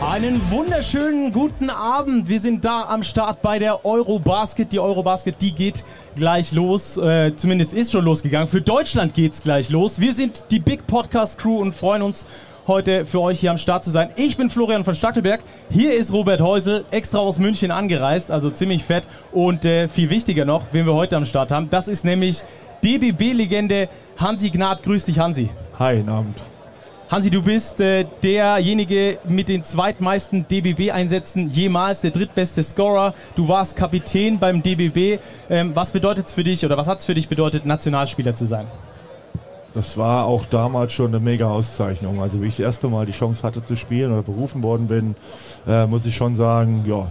Einen wunderschönen guten Abend. Wir sind da am Start bei der Eurobasket. Die Eurobasket, die geht gleich los. Äh, zumindest ist schon losgegangen. Für Deutschland geht's gleich los. Wir sind die Big Podcast Crew und freuen uns heute für euch hier am Start zu sein. Ich bin Florian von Stackelberg. Hier ist Robert Häusel, extra aus München angereist, also ziemlich fett. Und äh, viel wichtiger noch, wen wir heute am Start haben, das ist nämlich DBB-Legende Hansi Gnad. Grüß dich, Hansi. Hi, guten Abend. Hansi, du bist äh, derjenige mit den zweitmeisten DBB-Einsätzen jemals, der drittbeste Scorer. Du warst Kapitän beim DBB. Ähm, was bedeutet es für dich oder was hat es für dich bedeutet, Nationalspieler zu sein? Das war auch damals schon eine mega Auszeichnung. Also wie ich das erste Mal die Chance hatte zu spielen oder berufen worden bin, äh, muss ich schon sagen, ja,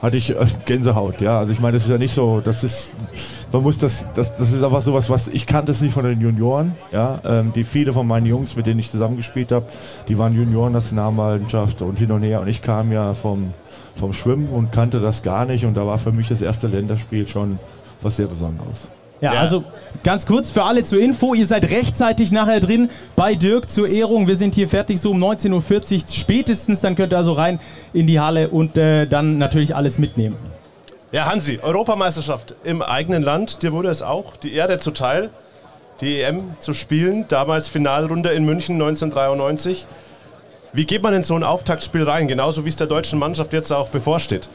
hatte ich äh, Gänsehaut. Ja, also ich meine, das ist ja nicht so, das ist, man muss das, das, das ist einfach sowas, was ich kannte es nicht von den Junioren. Ja, ähm, die viele von meinen Jungs, mit denen ich zusammengespielt habe, die waren Junioren-Nationalmannschaft und hin und her. Und ich kam ja vom vom Schwimmen und kannte das gar nicht. Und da war für mich das erste Länderspiel schon was sehr Besonderes. Ja, also ganz kurz für alle zur Info, ihr seid rechtzeitig nachher drin bei Dirk zur Ehrung. Wir sind hier fertig so um 19.40 Uhr spätestens, dann könnt ihr also rein in die Halle und äh, dann natürlich alles mitnehmen. Ja, Hansi, Europameisterschaft im eigenen Land, dir wurde es auch die Ehre zuteil, die EM zu spielen, damals Finalrunde in München 1993. Wie geht man in so ein Auftaktspiel rein, genauso wie es der deutschen Mannschaft jetzt auch bevorsteht?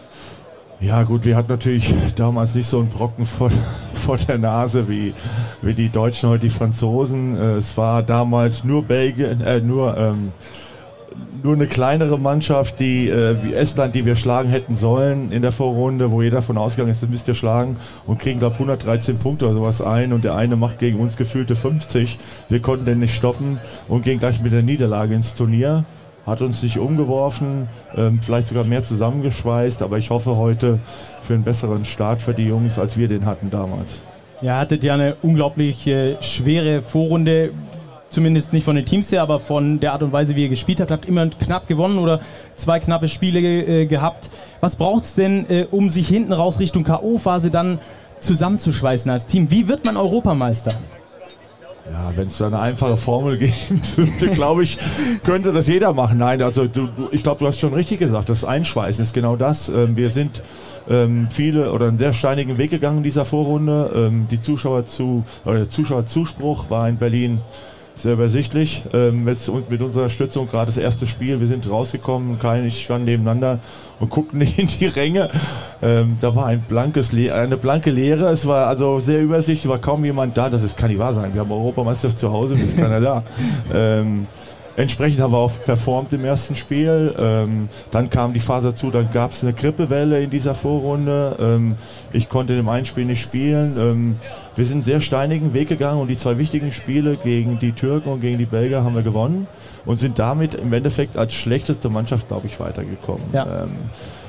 Ja gut, wir hatten natürlich damals nicht so einen Brocken vor, vor der Nase wie, wie die Deutschen heute die Franzosen. Äh, Es war damals nur Belgien, äh, nur, ähm, nur eine kleinere Mannschaft, die äh, wie Estland, die wir schlagen hätten sollen in der Vorrunde, wo jeder von ausgegangen ist, das müsst ihr schlagen und kriegen glaube 113 Punkte oder sowas ein und der eine macht gegen uns gefühlte 50. Wir konnten den nicht stoppen und gehen gleich mit der Niederlage ins Turnier hat uns nicht umgeworfen, ähm, vielleicht sogar mehr zusammengeschweißt, aber ich hoffe heute für einen besseren Start für die Jungs, als wir den hatten damals. Ihr hattet ja eine unglaublich äh, schwere Vorrunde, zumindest nicht von den Teams her, aber von der Art und Weise, wie ihr gespielt habt. Habt immer knapp gewonnen oder zwei knappe Spiele äh, gehabt. Was braucht es denn, äh, um sich hinten raus Richtung K.O.-Phase dann zusammenzuschweißen als Team? Wie wird man Europameister? Ja, wenn es da eine einfache Formel geben würde, glaube ich, könnte das jeder machen. Nein, also du, ich glaube, du hast schon richtig gesagt. Das Einschweißen ist genau das. Ähm, wir sind ähm, viele oder einen sehr steinigen Weg gegangen in dieser Vorrunde. Ähm, die Zuschauer zu, oder der Zuschauerzuspruch war in Berlin sehr übersichtlich. Ähm, mit, und mit unserer Stützung gerade das erste Spiel. Wir sind rausgekommen, kein, ich stand nebeneinander und guckten in die Ränge. Ähm, da war ein blankes Le eine blanke Leere. Es war also sehr übersichtlich, war kaum jemand da. Das ist, kann nicht wahr sein. Wir haben Europameisterschaft zu Hause und ist keiner da. Ähm, Entsprechend haben wir auch performt im ersten Spiel. Ähm, dann kam die Phase dazu, dann gab es eine Grippewelle in dieser Vorrunde. Ähm, ich konnte dem einen Spiel nicht spielen. Ähm, wir sind einen sehr steinigen Weg gegangen und die zwei wichtigen Spiele gegen die Türken und gegen die Belgier haben wir gewonnen und sind damit im Endeffekt als schlechteste Mannschaft, glaube ich, weitergekommen. Ja. Ähm,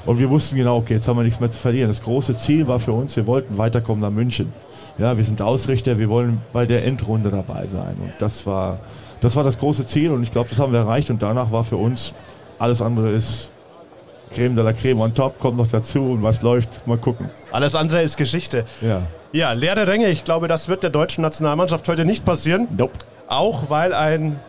und wir wussten genau, okay, jetzt haben wir nichts mehr zu verlieren. Das große Ziel war für uns, wir wollten weiterkommen nach München. Ja, wir sind Ausrichter, wir wollen bei der Endrunde dabei sein. Und das war das, war das große Ziel und ich glaube, das haben wir erreicht. Und danach war für uns alles andere ist Creme de la Creme on top, kommt noch dazu und was läuft, mal gucken. Alles andere ist Geschichte. Ja. Ja, leere Ränge, ich glaube, das wird der deutschen Nationalmannschaft heute nicht passieren. Nope. Auch weil ein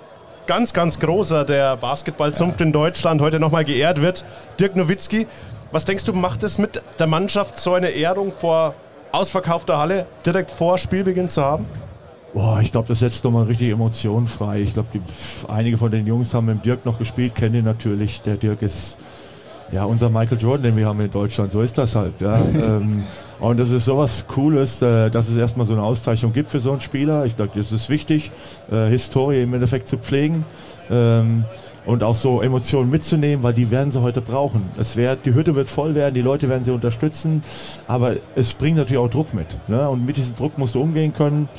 ganz, ganz großer der Basketballzunft in Deutschland heute nochmal geehrt wird, Dirk Nowitzki. Was denkst du, macht es mit der Mannschaft so eine Ehrung vor ausverkaufter Halle direkt vor Spielbeginn zu haben? Boah, ich glaube, das setzt nochmal richtig Emotionen frei. Ich glaube, einige von den Jungs haben mit Dirk noch gespielt, kennen ihn natürlich. Der Dirk ist ja unser Michael Jordan, den wir haben in Deutschland. So ist das halt. Ja. ähm, und das ist sowas Cooles, äh, dass es erstmal so eine Auszeichnung gibt für so einen Spieler. Ich glaube, das ist wichtig, äh, Historie im Endeffekt zu pflegen. Ähm, und auch so Emotionen mitzunehmen, weil die werden sie heute brauchen. Es wird, die Hütte wird voll werden, die Leute werden sie unterstützen, aber es bringt natürlich auch Druck mit. Ne? Und mit diesem Druck musst du umgehen können.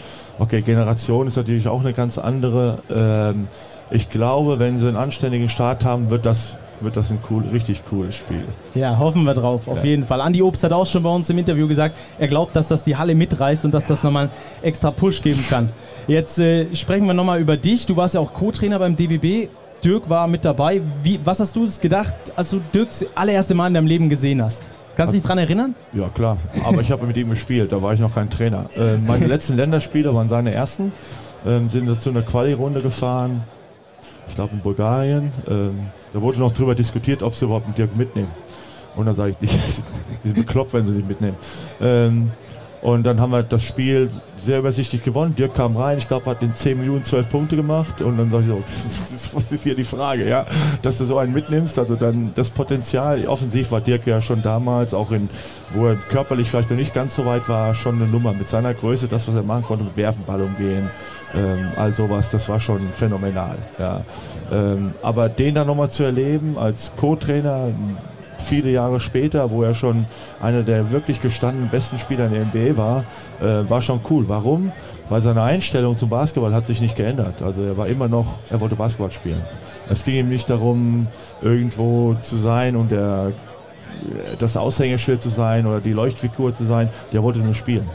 Okay, Generation ist natürlich auch eine ganz andere. Ähm, ich glaube, wenn sie einen anständigen Start haben, wird das, wird das ein cool, richtig cooles Spiel. Ja, hoffen wir drauf, auf Ja. jeden Fall. Andi Obst hat auch schon bei uns im Interview gesagt, er glaubt, dass das die Halle mitreißt und dass das nochmal einen extra Push geben kann. Jetzt äh, sprechen wir nochmal über dich. Du warst ja auch Co-Trainer beim DBB. Dirk war mit dabei. Wie, was hast du gedacht, als du Dirks allererste Mal in deinem Leben gesehen hast? Kannst du dich dran erinnern? Ja, klar. Aber ich habe mit ihm gespielt, da war ich noch kein Trainer. Äh, meine letzten Länderspiele waren seine ersten. Ähm, sind dazu eine Quali-Runde gefahren. Ich glaube in Bulgarien. Ähm, da wurde noch drüber diskutiert, ob sie überhaupt einen Dirk mitnehmen. Und dann sage ich, die, die sind bekloppt, wenn sie nicht mitnehmen. Ähm, und dann haben wir das Spiel sehr übersichtlich gewonnen. Dirk kam rein, ich glaube, hat in 10 Minuten 12 Punkte gemacht. Und dann sage ich so, was ist hier die Frage, ja? Dass du so einen mitnimmst. Also dann das Potenzial, offensiv war Dirk ja schon damals, auch in, wo er körperlich vielleicht noch nicht ganz so weit war, schon eine Nummer. Mit seiner Größe, das, was er machen konnte, mit Werfen, Ball umgehen, ähm, all sowas, das war schon phänomenal, ja. Ähm, aber den dann nochmal zu erleben als Co-Trainer, viele Jahre später, wo er schon einer der wirklich gestandenen besten Spieler in der NBA war, äh, war schon cool. Warum? Weil seine Einstellung zum Basketball hat sich nicht geändert. Also er war immer noch, er wollte Basketball spielen. Es ging ihm nicht darum, irgendwo zu sein und der, das Aushängeschild zu sein oder die Leuchtfigur zu sein. Der wollte nur spielen.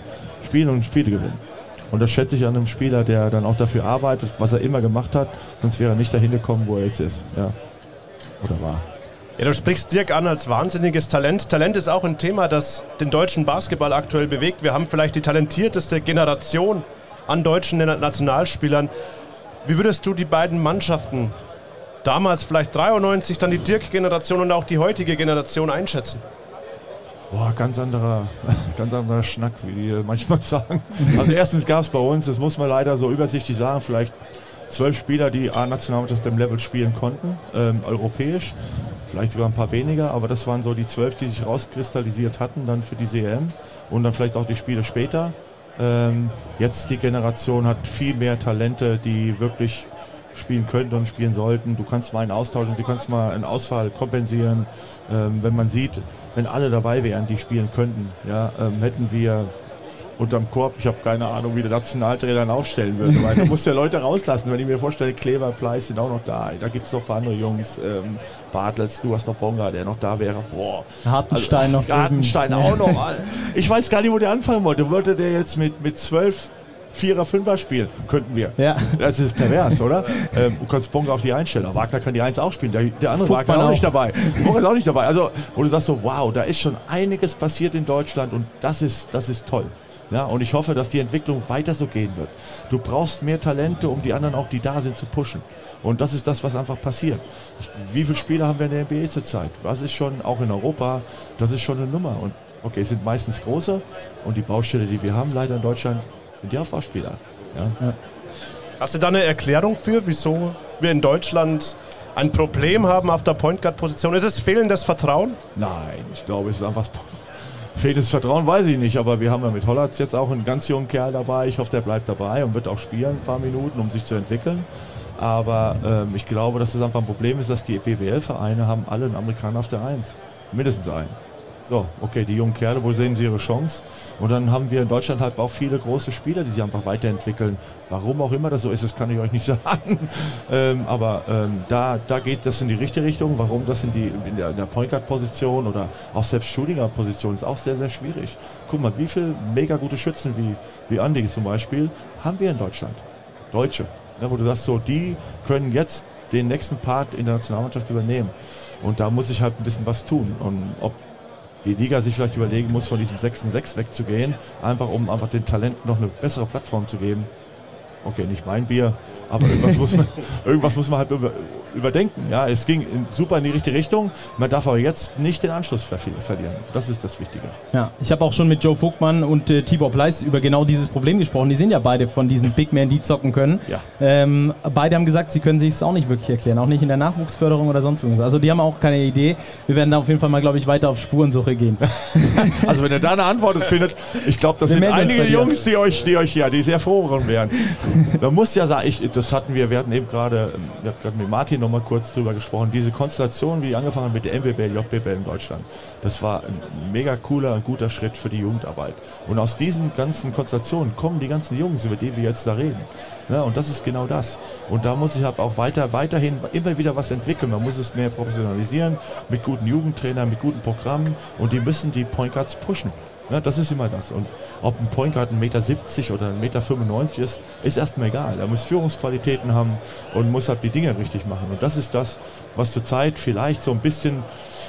Spielen und Spiele gewinnen. Und das schätze ich an einem Spieler, der dann auch dafür arbeitet, was er immer gemacht hat, sonst wäre er nicht dahin gekommen, wo er jetzt ist. Ja. Oder war. Ja, du sprichst Dirk an als wahnsinniges Talent. Talent ist auch ein Thema, das den deutschen Basketball aktuell bewegt. Wir haben vielleicht die talentierteste Generation an deutschen Nationalspielern. Wie würdest du die beiden Mannschaften, damals vielleicht 93, dann die Dirk-Generation und auch die heutige Generation einschätzen? Boah, ganz anderer, ganz anderer Schnack, wie die manchmal sagen. Also erstens gab es bei uns, das muss man leider so übersichtlich sagen, vielleicht zwölf Spieler, die A-Nationalmannschaft im Level spielen konnten, ähm, europäisch vielleicht sogar ein paar weniger, aber das waren so die zwölf, die sich rauskristallisiert hatten dann für die CM und dann vielleicht auch die Spiele später. Ähm, jetzt die Generation hat viel mehr Talente, die wirklich spielen könnten und spielen sollten. Du kannst mal einen austauschen, du kannst mal einen Ausfall kompensieren. Ähm, wenn man sieht, wenn alle dabei wären, die spielen könnten, ja, ähm, hätten wir unterm Korb. Ich habe keine Ahnung, wie der Nationaltrainer dann aufstellen würde. Weil da muss ja Leute rauslassen. Wenn ich mir vorstelle, Kleber, Pleiss sind auch noch da. Da gibt es noch ein paar andere Jungs. Ähm, Bartels, du hast noch Bonga, der noch da wäre. Boah. Hartenstein also, noch. Hartenstein auch noch. Ich weiß gar nicht, wo der anfangen wollte. Wollte der jetzt mit, mit zwölf Vierer, Fünfer spielen. Könnten wir. Ja. Das ist pervers, oder? ähm, du kannst Bonga auf die einstellen. Wagner kann die Eins auch spielen. Der, der andere Fuck Wagner auch, auch nicht dabei. Bonga ist auch nicht dabei. Also, wo du sagst so, wow, da ist schon einiges passiert in Deutschland und das ist, das ist toll. Ja, und ich hoffe, dass die Entwicklung weiter so gehen wird. Du brauchst mehr Talente, um die anderen auch, die da sind, zu pushen. Und das ist das, was einfach passiert. Wie viele Spieler haben wir in der NBA zurzeit? Das ist schon, auch in Europa, das ist schon eine Nummer. Und okay, es sind meistens große. Und die Baustelle, die wir haben, leider in Deutschland, sind die Aufbauspieler. Ja. Ja. Hast du da eine Erklärung für, wieso wir in Deutschland ein Problem haben auf der Point Guard Position? Ist es fehlendes Vertrauen? Nein, ich glaube, es ist einfach Fehltes Vertrauen weiß ich nicht, aber wir haben ja mit Hollatz jetzt auch einen ganz jungen Kerl dabei. Ich hoffe, der bleibt dabei und wird auch spielen ein paar Minuten, um sich zu entwickeln. Aber ähm, ich glaube, dass es das einfach ein Problem ist, dass die BWL-Vereine haben alle einen Amerikaner auf der Eins. Mindestens einen. So, okay, die jungen Kerle, wo sehen sie ihre Chance? Und dann haben wir in Deutschland halt auch viele große Spieler, die sich einfach weiterentwickeln. Warum auch immer das so ist, das kann ich euch nicht sagen. ähm, aber ähm, da, da geht das in die richtige Richtung. Warum das in, die, in der, der Point Guard Position oder auch selbst Shooting Guard Position ist auch sehr, sehr schwierig. Guck mal, wie viele mega gute Schützen wie, wie Andi zum Beispiel haben wir in Deutschland? Deutsche. Ja, wo du sagst so, die können jetzt den nächsten Part in der Nationalmannschaft übernehmen. Und da muss ich halt ein bisschen was tun. Und ob die Liga sich vielleicht überlegen muss, von diesem 6-6 wegzugehen, einfach um einfach den Talenten noch eine bessere Plattform zu geben. Okay, nicht mein Bier, aber irgendwas muss man, irgendwas muss man halt über, überdenken. Ja, es ging in, super in die richtige Richtung. Man darf aber jetzt nicht den Anschluss ver verlieren. Das ist das Wichtige. Ja, ich habe auch schon mit Joe Vogtmann und äh, Tibor Pleiss über genau dieses Problem gesprochen. Die sind ja beide von diesen Big Men, die zocken können. Ja. Ähm, beide haben gesagt, sie können sich es auch nicht wirklich erklären, auch nicht in der Nachwuchsförderung oder sonst irgendwas. Also die haben auch keine Idee. Wir werden da auf jeden Fall mal, glaube ich, weiter auf Spurensuche gehen. also wenn ihr da eine Antwort findet, ich glaube, das Wir sind einige Jungs, die euch, die euch ja, die sehr froh wären. Man muss ja sagen, ich, das hatten wir, wir hatten eben gerade, wir hatten mit Martin nochmal kurz drüber gesprochen. Diese Konstellation, wie angefangen mit der MBBL, JBL in Deutschland, das war ein mega cooler, ein guter Schritt für die Jugendarbeit. Und aus diesen ganzen Konstellationen kommen die ganzen Jungs, über die wir jetzt da reden. Ja, und das ist genau das. Und da muss ich halt auch weiter, weiterhin immer wieder was entwickeln. Man muss es mehr professionalisieren, mit guten Jugendtrainern, mit guten Programmen. Und die müssen die Point Guards pushen. Ja, das ist immer das. Und ob ein Point Guard 1,70 Meter oder 1,95 Meter ist, ist erstmal egal. Er muss Führungsqualitäten haben und muss halt die Dinge richtig machen. Und das ist das, was zurzeit vielleicht so ein bisschen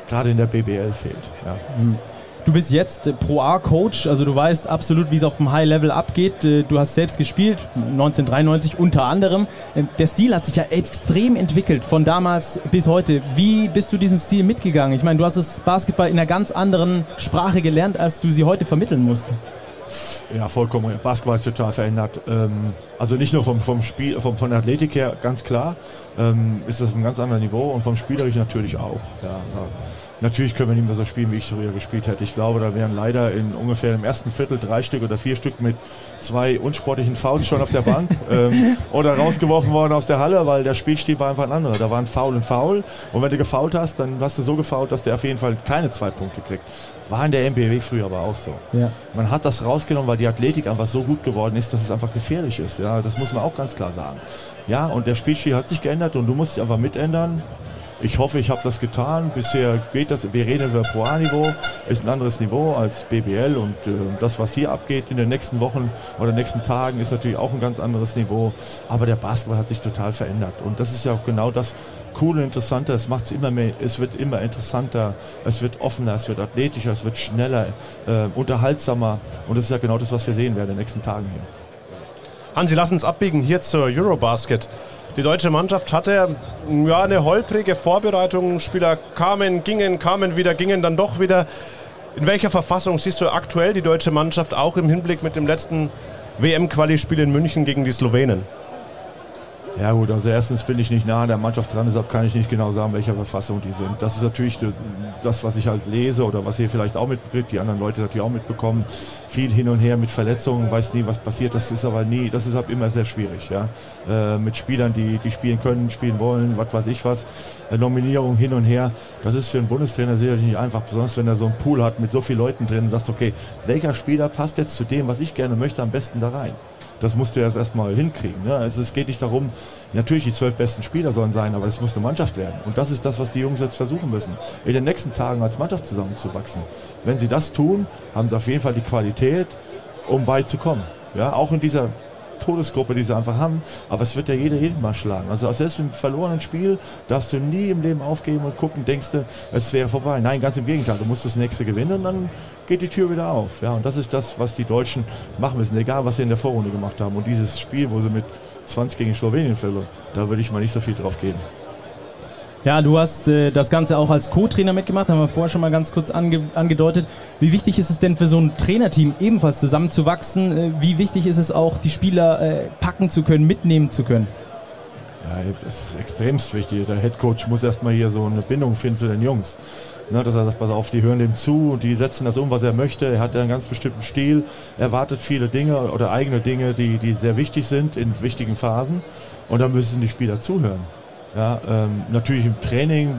gerade in der BBL fehlt. Ja. Mhm. Du bist jetzt Pro A-Coach, also du weißt absolut, wie es auf dem High-Level abgeht. Äh, du hast selbst gespielt, 1993 unter anderem. Äh, der Stil hat sich ja extrem entwickelt, von damals bis heute. Wie bist du diesen Stil mitgegangen? Ich meine, du hast das Basketball in einer ganz anderen Sprache gelernt, als du sie heute vermitteln musst. Ja, vollkommen. Basketball total verändert. Ähm, also nicht nur vom, vom Spiel, vom, von der Athletik her, ganz klar, ähm, ist das ein ganz anderes Niveau und vom Spielerischen natürlich auch. Ja, ja. Natürlich können wir nicht mehr so spielen, wie ich früher gespielt hätte. Ich glaube, da wären leider in ungefähr im ersten Viertel drei Stück oder vier Stück mit zwei unsportlichen Fouls schon auf der Bank ähm, oder rausgeworfen worden aus der Halle, weil der Spielstil war einfach ein anderer. Da waren Foul und Foul und wenn du gefault hast, dann hast du so gefault, dass der auf jeden Fall keine zwei Punkte kriegt. War in der MBW früher aber auch so. Ja. Man hat das rausgenommen, weil die Athletik einfach so gut geworden ist, dass es einfach gefährlich ist. Ja, das muss man auch ganz klar sagen. Ja, und der Spielstil hat sich geändert und du musst dich einfach mitändern. Ich hoffe, ich habe das getan. Bisher geht das, wir reden über Pro A-Niveau, ist ein anderes Niveau als BBL und äh, das, was hier abgeht in den nächsten Wochen oder nächsten Tagen, ist natürlich auch ein ganz anderes Niveau. Aber der Basketball hat sich total verändert und das ist ja auch genau das Coole, Interessante. Es macht es immer mehr, es wird immer interessanter, es wird offener, es wird athletischer, es wird schneller, äh, unterhaltsamer und das ist ja genau das, was wir sehen werden in den nächsten Tagen hier. Hansi, lass uns abbiegen hier zur Eurobasket. Die deutsche Mannschaft hatte ja, eine holprige Vorbereitung. Spieler kamen, gingen, kamen wieder, gingen dann doch wieder. In welcher Verfassung siehst du aktuell die deutsche Mannschaft auch im Hinblick mit dem letzten WM-Quali-Spiel in München gegen die Slowenen? Ja gut, also erstens bin ich nicht nah an der Mannschaft dran, deshalb kann ich nicht genau sagen, welcher Verfassung die sind. Das ist natürlich das, was ich halt lese oder was ihr vielleicht auch mitbekommt, die anderen Leute natürlich auch mitbekommen. Viel hin und her mit Verletzungen, weiß nie, was passiert. Das ist aber nie, das ist halt immer sehr schwierig. Ja? Äh, mit Spielern, die, die spielen können, spielen wollen, was weiß ich was. Äh, Nominierung hin und her. Das ist für einen Bundestrainer sicherlich nicht einfach, besonders wenn er so einen Pool hat mit so vielen Leuten drin und sagt, okay, welcher Spieler passt jetzt zu dem, was ich gerne möchte, am besten da rein? Das musst du erst erstmal hinkriegen. Ne? Also es geht nicht darum, natürlich die zwölf besten Spieler sollen sein, aber es muss eine Mannschaft werden. Und das ist das, was die Jungs jetzt versuchen müssen, in den nächsten Tagen als Mannschaft zusammenzuwachsen. Wenn sie das tun, haben sie auf jeden Fall die Qualität, um weit zu kommen. Ja, auch in dieser Todesgruppe, die sie einfach haben. Aber es wird ja jeder jeden mal schlagen. Also selbst im verlorenen Spiel darfst du nie im Leben aufgeben und gucken, denkst du, es wäre vorbei. Nein, ganz im Gegenteil. Du musst das nächste gewinnen und dann geht die Tür wieder auf. Ja, und das ist das, was die Deutschen machen müssen, egal was sie in der Vorrunde gemacht haben. Und dieses Spiel, wo sie mit 20 gegen Slowenien verloren, da würde ich mal nicht so viel drauf geben. Ja, du hast äh, das Ganze auch als Co-Trainer mitgemacht, haben wir vorher schon mal ganz kurz ange angedeutet. Wie wichtig ist es denn für so ein Trainerteam ebenfalls zusammenzuwachsen? Äh, wie wichtig ist es auch, die Spieler äh, packen zu können, mitnehmen zu können? Ja, das ist extremst wichtig. Der Headcoach muss erstmal hier so eine Bindung finden zu den Jungs. Ne, dass er sagt, pass auf, die hören dem zu, die setzen das um, was er möchte. Er hat einen ganz bestimmten Stil, erwartet viele Dinge oder eigene Dinge, die, die sehr wichtig sind in wichtigen Phasen. Und dann müssen die Spieler zuhören. Ja, ähm, natürlich im Training,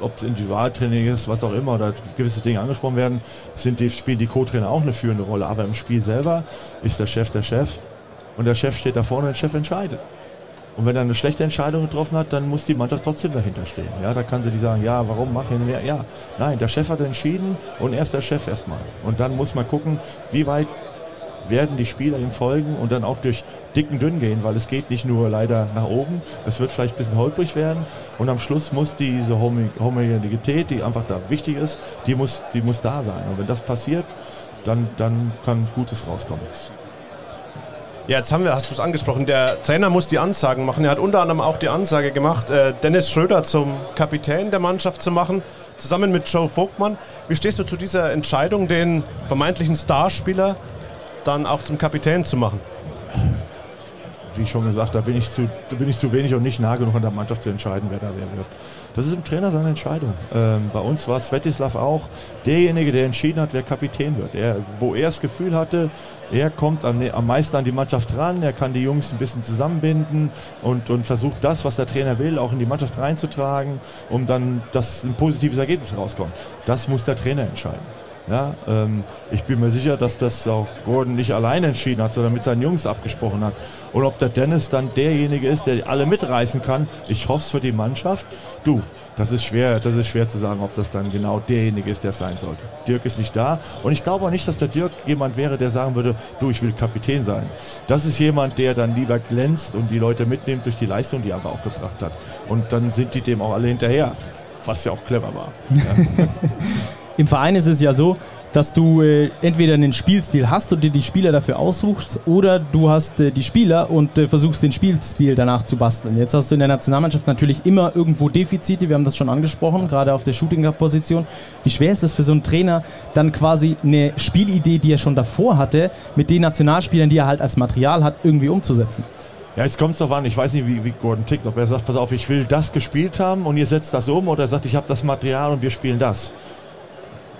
ob es Individualtraining ist, was auch immer, oder gewisse Dinge angesprochen werden, sind die, spielen die Co-Trainer auch eine führende Rolle. Aber im Spiel selber ist der Chef der Chef und der Chef steht da vorne und der Chef entscheidet. Und wenn er eine schlechte Entscheidung getroffen hat, dann muss die Mannschaft trotzdem dahinter stehen. Ja, da kann sie die sagen, ja, warum mach ich mehr? Ja, nein, der Chef hat entschieden und er ist der Chef erstmal. Und dann muss man gucken, wie weit werden die Spieler ihm folgen und dann auch durch dicken dünn gehen, weil es geht nicht nur leider nach oben, es wird vielleicht ein bisschen holprig werden und am Schluss muss diese Homogenität, die einfach da wichtig ist, die muss, die muss da sein. Und wenn das passiert, dann, dann kann Gutes rauskommen. Ja, jetzt haben wir, hast du es angesprochen, der Trainer muss die Ansagen machen. Er hat unter anderem auch die Ansage gemacht, äh, Dennis Schröder zum Kapitän der Mannschaft zu machen, zusammen mit Joe Vogtmann. Wie stehst du zu dieser Entscheidung, den vermeintlichen Starspieler dann auch zum Kapitän zu machen? Wie schon gesagt, da bin ich zu, bin ich zu wenig und nicht nah genug an der Mannschaft zu entscheiden, wer da wer wird. Das ist im Trainer seine Entscheidung. Ähm, bei uns war Svetislav auch derjenige, der entschieden hat, wer Kapitän wird. Er, wo er das Gefühl hatte, er kommt am, am meisten an die Mannschaft ran, er kann die Jungs ein bisschen zusammenbinden und, und versucht das, was der Trainer will, auch in die Mannschaft reinzutragen, um dann, dass ein positives Ergebnis rauskommt. Das muss der Trainer entscheiden. Ja, ähm, ich bin mir sicher, dass das auch Gordon nicht allein entschieden hat, sondern mit seinen Jungs abgesprochen hat. Und ob der Dennis dann derjenige ist, der alle mitreißen kann, ich hoffe es für die Mannschaft. Du, das ist schwer, das ist schwer zu sagen, ob das dann genau derjenige ist, der es sein sollte. Dirk ist nicht da und ich glaube auch nicht, dass der Dirk jemand wäre, der sagen würde, du, ich will Kapitän sein. Das ist jemand, der dann lieber glänzt und die Leute mitnimmt durch die Leistung, die er aber auch gebracht hat. Und dann sind die dem auch alle hinterher, was ja auch clever war. Ja. Im Verein ist es ja so, dass du äh, entweder einen Spielstil hast und dir die Spieler dafür aussuchst oder du hast äh, die Spieler und äh, versuchst den Spielstil danach zu basteln. Jetzt hast du in der Nationalmannschaft natürlich immer irgendwo Defizite, wir haben das schon angesprochen, gerade auf der Shooting-Position. Wie schwer ist es für so einen Trainer, dann quasi eine Spielidee, die er schon davor hatte, mit den Nationalspielern, die er halt als Material hat, irgendwie umzusetzen? Ja, jetzt kommt es doch an, ich weiß nicht, wie, wie Gordon tickt, ob er sagt, pass auf, ich will das gespielt haben und ihr setzt das um oder er sagt, ich habe das Material und wir spielen das.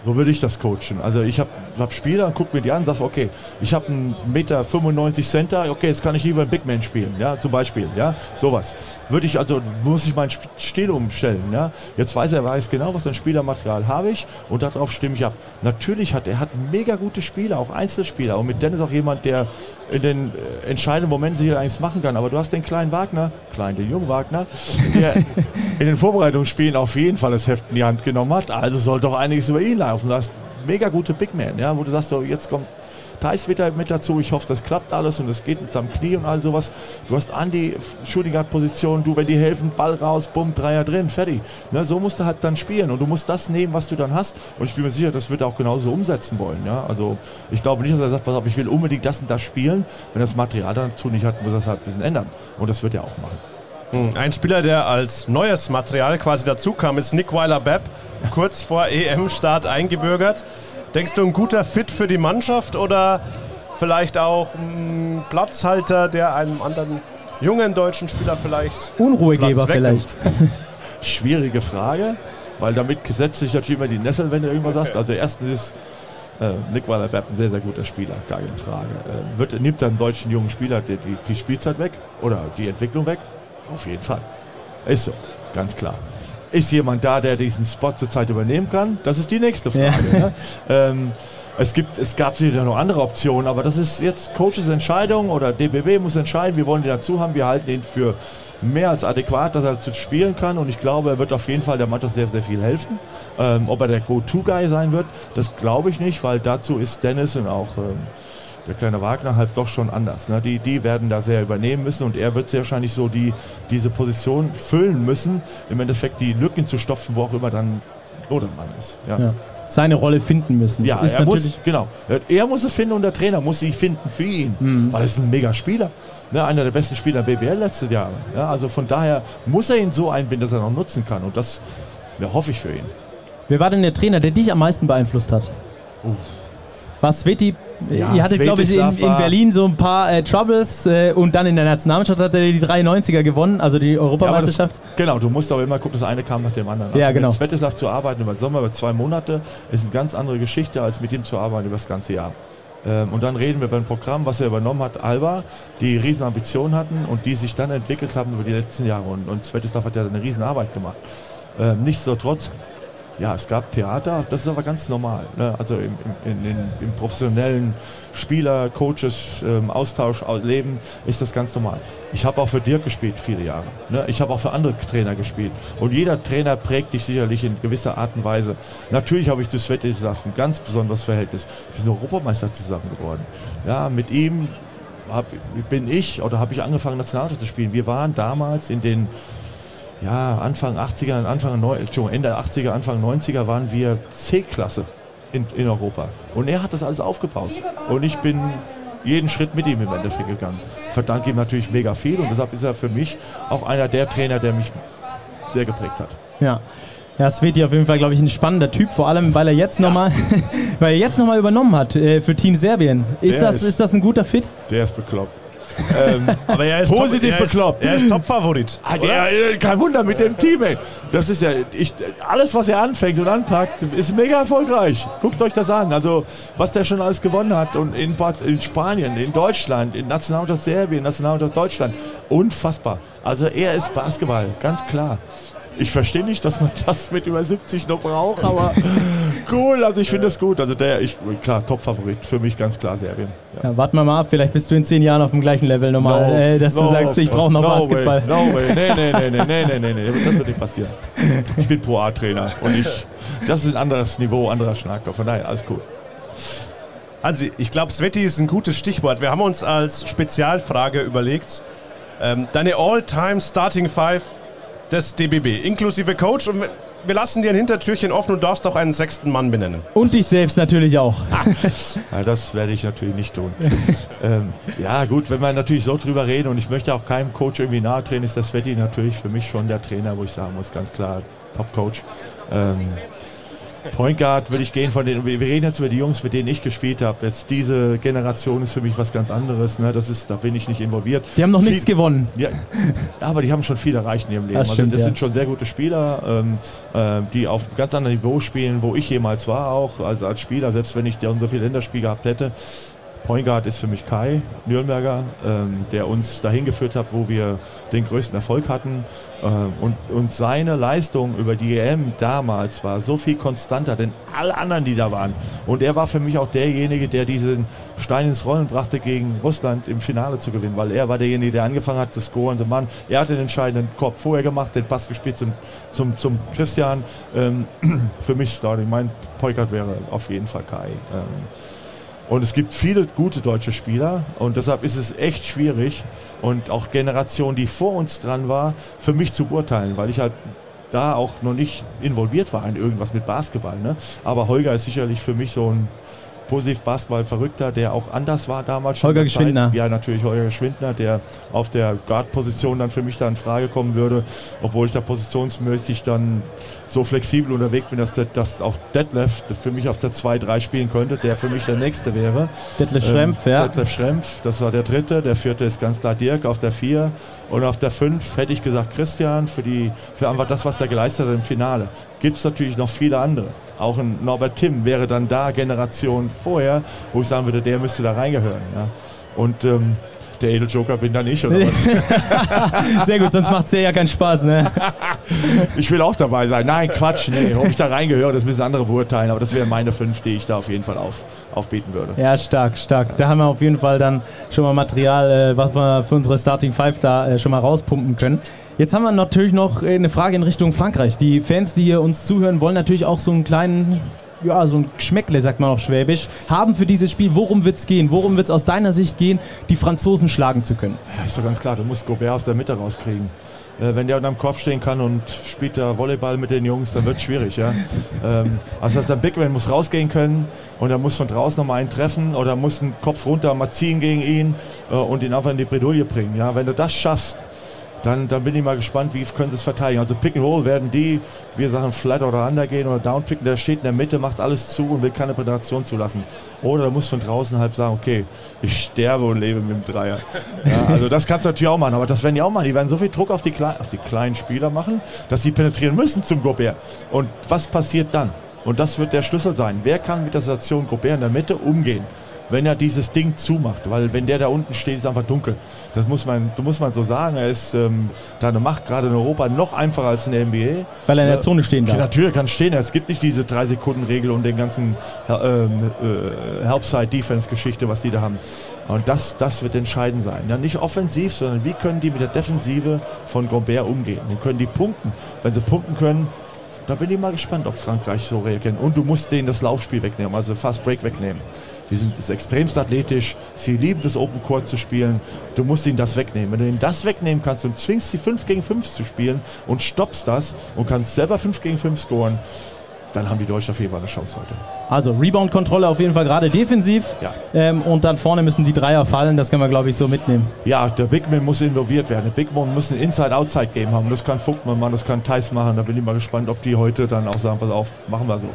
So würde ich das coachen. Also ich habe hab Spieler, gucke mir die an, sage, okay, ich habe einen Meter 95 Center, okay, jetzt kann ich lieber einen Big Man spielen, ja, zum Beispiel, ja, sowas. Würde ich, also muss ich meinen Stil umstellen, ja. Jetzt weiß er, weiß genau, was ein Spielermaterial habe ich und darauf stimme ich ab. Natürlich hat er hat mega gute Spieler, auch Einzelspieler und mit Dennis auch jemand, der in den äh, entscheidenden Momenten sicher eins machen kann. Aber du hast den kleinen Wagner, klein, den jungen Wagner, der in den Vorbereitungsspielen auf jeden Fall das Heft in die Hand genommen hat. Also soll doch einiges über ihn laufen. Du hast mega gute Big Man, ja, wo du sagst, so, jetzt kommt Thais wieder mit dazu. Ich hoffe, das klappt alles und es geht mit seinem Knie und all sowas. Du hast Andi, Shooting Guard Position, du, wenn die helfen, Ball raus, bumm, Dreier drin, fertig. Ne, so musst du halt dann spielen und du musst das nehmen, was du dann hast. Und ich bin mir sicher, das wird er auch genauso umsetzen wollen. Ja? Also ich glaube nicht, dass er sagt, pass auf, ich will unbedingt das und das spielen. Wenn das Material dazu nicht hat, muss er es halt ein bisschen ändern. Und das wird er auch machen. Hm, ein Spieler, der als neues Material quasi dazu kam, ist Nick Weiler-Bepp, kurz vor EM-Start eingebürgert. Denkst du, ein guter Fit für die Mannschaft oder vielleicht auch ein Platzhalter, der einem anderen jungen deutschen Spieler vielleicht. Unruhegeber vielleicht. Schwierige Frage, weil damit setzt sich natürlich immer die Nessel, wenn du irgendwas hast. Also, erstens ist äh, Nick Weiler ein sehr, sehr guter Spieler, gar keine Frage. Äh, wird, nimmt dann deutschen jungen Spieler die, die, die Spielzeit weg oder die Entwicklung weg? Auf jeden Fall. Ist so, ganz klar. Ist jemand da, der diesen Spot zurzeit übernehmen kann? Das ist die nächste Frage. Ja. Ne? Ähm, es, gibt, es gab sicher noch andere Optionen, aber das ist jetzt Coaches Entscheidung oder DBB muss entscheiden, wir wollen den dazu haben, wir halten ihn für mehr als adäquat, dass er zu spielen kann und ich glaube, er wird auf jeden Fall der Mannschaft sehr, sehr viel helfen. Ähm, ob er der Go-To-Guy sein wird, das glaube ich nicht, weil dazu ist Dennis und auch ähm, der kleine Wagner halt doch schon anders. Ne? Die, die werden da sehr übernehmen müssen und er wird sehr wahrscheinlich so die, diese Position füllen müssen, im Endeffekt die Lücken zu stopfen, wo auch immer dann Lodermann ist. Ja. ja. Seine Rolle finden müssen. Ja, ist er muss, genau. Er muss sie finden und der Trainer muss sie finden für ihn, mhm. weil er ist ein mega Spieler. Ne, einer der besten Spieler BBL letztes Jahr. Ja, also von daher muss er ihn so einbinden, dass er noch nutzen kann und das ja, hoffe ich für ihn. Wer war denn der Trainer, der dich am meisten beeinflusst hat? Uff. War Sveti ja, ihr hattet, glaube ich, in, in, Berlin so ein paar äh, Troubles äh, und dann in der Nationalmannschaft hat er die 93er gewonnen, also die Europameisterschaft. Ja, das, genau, du musst aber immer gucken, das eine kam nach dem anderen. Ja, also genau. Mit Svetislav zu arbeiten über den Sommer, über zwei Monate, ist eine ganz andere Geschichte, als mit ihm zu arbeiten über das ganze Jahr. Ähm, und dann reden wir beim Programm, was er übernommen hat, Alba, die riesen Ambitionen hatten und die sich dann entwickelt haben über die letzten Jahre. Und, und Svetislav hat ja eine riesen Arbeit gemacht. Ähm, nichtsdestotrotz ja, es gab Theater, das ist aber ganz normal. Ne? Also im, im, im, im, professionellen Spieler, Coaches, ähm, ist das ganz normal. Ich habe auch für Dirk gespielt viele Jahre. Ne? Ich habe auch für andere Trainer gespielt. Und jeder Trainer prägt dich sicherlich in gewisser Art und Weise. Natürlich habe ich zu Svetislav ein ganz besonderes Verhältnis. Wir sind Europameister zusammen geworden. Ja, mit ihm hab, bin ich oder habe ich angefangen, Nationalmannschaft zu spielen. Wir waren damals in den ja, Anfang 80er, Anfang, Ende 80er, Anfang 90er waren wir C-Klasse in, in Europa. Und er hat das alles aufgebaut. Und ich bin jeden Schritt mit ihm im Endeffekt gegangen. Verdanke ihm natürlich mega viel und deshalb ist er für mich auch einer der Trainer, der mich sehr geprägt hat. Ja. Ja, Sveti auf jeden Fall, glaube ich, ein spannender Typ, vor allem, weil er jetzt ja. nochmal noch übernommen hat äh, für Team Serbien. Ist das, ist, ist das ein guter Fit? Der ist bekloppt ähm, aber er ist positiv top, bekloppt. Er ist Top-Favorit. Ah, äh, kein Wunder mit dem Team, ey. Das ist ja, ich, alles, was er anfängt und anpackt, ist mega erfolgreich. Guckt euch das an. Also, was der schon alles gewonnen hat. Und in, in Spanien, in Deutschland, in Nationalmannschaft Serbien, Nationalmannschaft Deutschland. Unfassbar. Also, er ist Basketball, ganz klar. Ich verstehe nicht, dass man das mit über 70 noch braucht, aber cool. Also ich finde das gut. Also der, ich, klar, Top-Favorit für mich ganz klar Serbien. Ja. ja. warten wir mal ab, vielleicht bist du in zehn Jahren auf dem gleichen Level nochmal, no, äh, dass no, du sagst, ich brauche noch no Basketball. Way, no way, nee, nee, nee, nee, nee, nee, nee, das wird nicht passieren. Ich bin Pro A-Trainer und ich, das ist ein anderes Niveau, anderer Schnack. Von daher, alles cool. Hansi, ich glaube, Sveti ist ein gutes Stichwort. Wir haben uns als Spezialfrage überlegt, ähm, deine All-Time Starting Five des DBB, inklusive Coach. Und wir lassen dir ein Hintertürchen offen und darfst auch einen sechsten Mann benennen. Und dich selbst natürlich auch. Ja, das werde ich natürlich nicht tun. ähm, ja, gut, wenn wir natürlich so drüber reden und ich möchte auch keinem Coach irgendwie nahe treten, ist der Sveti natürlich für mich schon der Trainer, wo ich sagen muss, ganz klar, Top-Coach. Ähm, Point Guard würde ich gehen von den, wir reden jetzt über die Jungs, mit denen ich gespielt habe. Jetzt diese Generation ist für mich was ganz anderes. Ne? Das ist, da bin ich nicht involviert. Die haben noch Viel- nichts gewonnen. Ja, aber die haben schon viel erreicht in ihrem Leben. Das also stimmt, das ja. sind schon sehr gute Spieler, ähm, äh, die auf einem ganz anderen Niveau spielen, wo ich jemals war auch, also als Spieler, selbst wenn ich ja so viel Länderspiel gehabt hätte. Point Guard ist für mich Kai Nürnberger, ähm, der uns dahin geführt hat, wo wir den größten Erfolg hatten. Ähm, und, und seine Leistung über die EM damals war so viel konstanter, denn alle anderen, die da waren. Und er war für mich auch derjenige, der diesen Stein ins Rollen brachte, gegen Russland im Finale zu gewinnen, weil er war derjenige, der angefangen hat zu scoren. Der Mann, er hat den entscheidenden Korb vorher gemacht, den Pass gespielt zum, zum, zum Christian. Ähm, für mich Starting. Mein Point wäre auf jeden Fall Kai. Und es gibt viele gute deutsche Spieler und deshalb ist es echt schwierig und auch Generation, die vor uns dran war, für mich zu beurteilen, weil ich halt da auch noch nicht involviert war in irgendwas mit Basketball. Ne? Aber Holger ist sicherlich für mich so ein positiv Basketball-Verrückter, der auch anders war damals schon. Holger in der Zeit. Geschwindner. Ja, natürlich Holger Geschwindner, der auf der Guard-Position dann für mich da in Frage kommen würde, obwohl ich da positionsmäßig dann so flexibel unterwegs bin, dass, dass auch Detlef für mich auf der 2-3 spielen könnte, der für mich der Nächste wäre. Detlef Ähm, Schrempf, ja. Detlef Schrempf, das war der dritte. Der vierte ist ganz klar Dirk auf der 4. Und auf der 5 hätte ich gesagt Christian für, die, für einfach das, was der geleistet hat im Finale. Gibt es natürlich noch viele andere. Auch ein Norbert Timm wäre dann da Generation vorher, wo ich sagen würde, der müsste da reingehören. Ja. Und ähm, der Edeljoker bin dann ich oder was? Sehr gut, sonst macht es ja keinen Spaß, ne? Ich will auch dabei sein. Nein, Quatsch, nee. Ob ich da reingehöre, das müssen andere beurteilen. Aber das wären meine fünf, die ich da auf jeden Fall auf, aufbieten würde. Ja, stark, stark. Da haben wir auf jeden Fall dann schon mal Material, äh, was wir für unsere Starting Five da äh, schon mal rauspumpen können. Jetzt haben wir natürlich noch äh, eine Frage in Richtung Frankreich. Die Fans, die hier uns zuhören, wollen natürlich auch so einen kleinen, ja, so ein Geschmäckle, sagt man auf Schwäbisch, haben für dieses Spiel. Worum wird es gehen? Worum wird es aus deiner Sicht gehen, die Franzosen schlagen zu können? Ja, ist doch ganz klar, du musst Gobert aus der Mitte rauskriegen. Äh, wenn der unterm Kopf stehen kann und spielt da Volleyball mit den Jungs, dann wird es schwierig. Ja? ähm, also das heißt, der Bigman muss rausgehen können und er muss von draußen nochmal einen treffen oder muss einen Kopf runter mal ziehen gegen ihn äh, und ihn einfach in die Bredouille bringen. Ja? Wenn du das schaffst, dann, dann bin ich mal gespannt, wie können sie es verteidigen. Also Pick and Roll werden die, wir sagen Flat oder Under gehen oder Downpicken, der steht in der Mitte, macht alles zu und will keine Penetration zulassen. Oder er muss von draußen halb sagen, okay, ich sterbe und lebe mit dem Dreier. Ja, also das kannst du natürlich auch machen, aber das werden die auch machen. Die werden so viel Druck auf die, Klei- auf die kleinen Spieler machen, dass sie penetrieren müssen zum Gobert. Und was passiert dann? Und das wird der Schlüssel sein. Wer kann mit der Situation Gobert in der Mitte umgehen? Wenn er dieses Ding zumacht, weil wenn der da unten steht, ist einfach dunkel. Das muss man, das muss man so sagen. Er ist ähm, da eine Macht gerade in Europa noch einfacher als in der NBA. Weil er in der. Zone stehen darf. natürlich kann stehen. Es gibt nicht diese drei Sekunden Regel und den ganzen ähm, äh, Helpside Defense Geschichte, was die da haben. Und das, das wird entscheidend sein. Ja, nicht offensiv, sondern wie können die mit der Defensive von Gobert umgehen? Und können die punkten? Wenn sie punkten können, da bin ich mal gespannt, ob Frankreich so reagiert. Und du musst denen das Laufspiel wegnehmen, also Fast Break wegnehmen. Die sind ist extremst athletisch, sie lieben das Open Court zu spielen. Du musst ihnen das wegnehmen. Wenn du ihnen das wegnehmen kannst und zwingst sie 5 gegen 5 zu spielen und stoppst das und kannst selber 5 gegen 5 scoren, dann haben die Deutschen auf jeden Fall eine Chance heute. Also Rebound-Kontrolle auf jeden Fall gerade defensiv. Ja. Ähm, und dann vorne müssen die Dreier fallen. Das können wir, glaube ich, so mitnehmen. Ja, der Big Man muss involviert werden. Der Big Man muss ein Inside-Outside-Game haben. Das kann Vogtmann machen, das kann Thais machen. Da bin ich mal gespannt, ob die heute dann auch sagen, pass auf, machen wir so.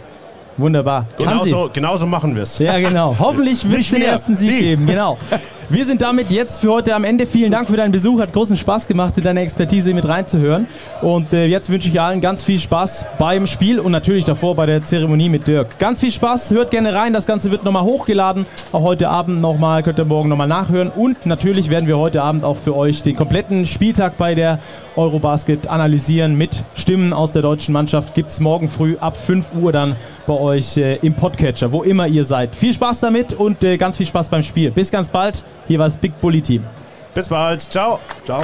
Wunderbar. Genauso, genauso machen wir es. Ja, genau. Hoffentlich wird es den ersten Sieg die. geben. Genau. Wir sind damit jetzt für heute am Ende. Vielen Dank für deinen Besuch. Hat großen Spaß gemacht, in deine Expertise mit reinzuhören. Und äh, jetzt wünsche ich allen ganz viel Spaß beim Spiel und natürlich davor bei der Zeremonie mit Dirk. Ganz viel Spaß. Hört gerne rein. Das Ganze wird nochmal hochgeladen. Auch heute Abend nochmal. Könnt ihr morgen nochmal nachhören. Und natürlich werden wir heute Abend auch für euch den kompletten Spieltag bei der Eurobasket analysieren mit Stimmen aus der deutschen Mannschaft. Gibt es morgen früh ab 5 Uhr dann bei euch äh, im Podcatcher, wo immer ihr seid. Viel Spaß damit und äh, ganz viel Spaß beim Spiel. Bis ganz bald. Hier war das Big Bully Team. Bis bald. Ciao. Ciao.